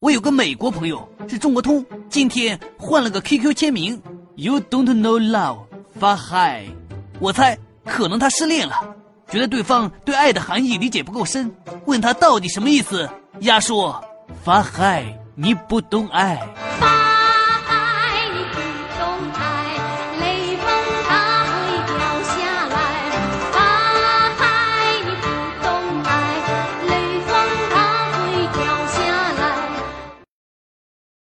我有个美国朋友是中国通今天换了个 qq 签名。You don't know love 发嗨我猜可能他失恋了觉得对方对爱的含义理解不够深。问他到底什么意思鸭说发嗨你不懂爱。